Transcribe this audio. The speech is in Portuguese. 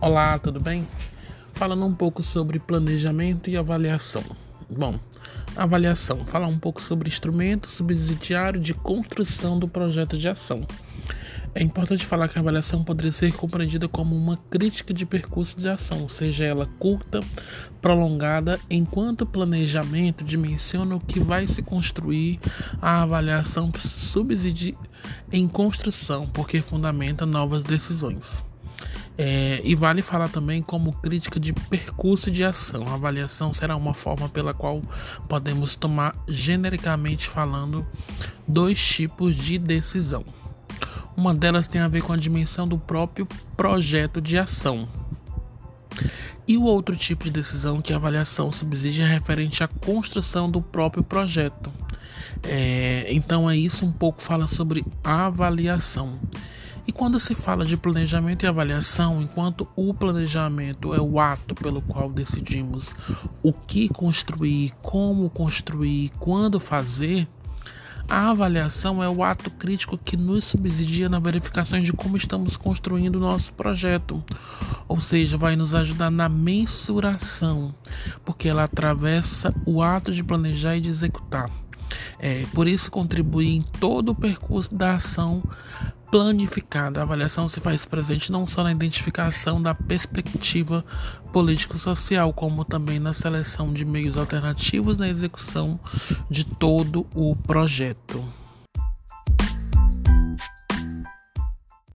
Olá, tudo bem? Falando um pouco sobre planejamento e avaliação. Bom, avaliação, falar um pouco sobre instrumento subsidiário de construção do projeto de ação. É importante falar que a avaliação poderia ser compreendida como uma crítica de percurso de ação, seja ela curta, prolongada, enquanto o planejamento dimensiona o que vai se construir, a avaliação subside em construção, porque fundamenta novas decisões. É, e vale falar também como crítica de percurso de ação. A avaliação será uma forma pela qual podemos tomar, genericamente falando, dois tipos de decisão. Uma delas tem a ver com a dimensão do próprio projeto de ação. E o outro tipo de decisão que a avaliação subside é referente à construção do próprio projeto. É, então é isso um pouco fala sobre avaliação. E quando se fala de planejamento e avaliação, enquanto o planejamento é o ato pelo qual decidimos o que construir, como construir, quando fazer, a avaliação é o ato crítico que nos subsidia na verificação de como estamos construindo o nosso projeto, ou seja, vai nos ajudar na mensuração, porque ela atravessa o ato de planejar e de executar. É, por isso contribui em todo o percurso da ação planificada. A avaliação se faz presente não só na identificação da perspectiva político-social, como também na seleção de meios alternativos na execução de todo o projeto.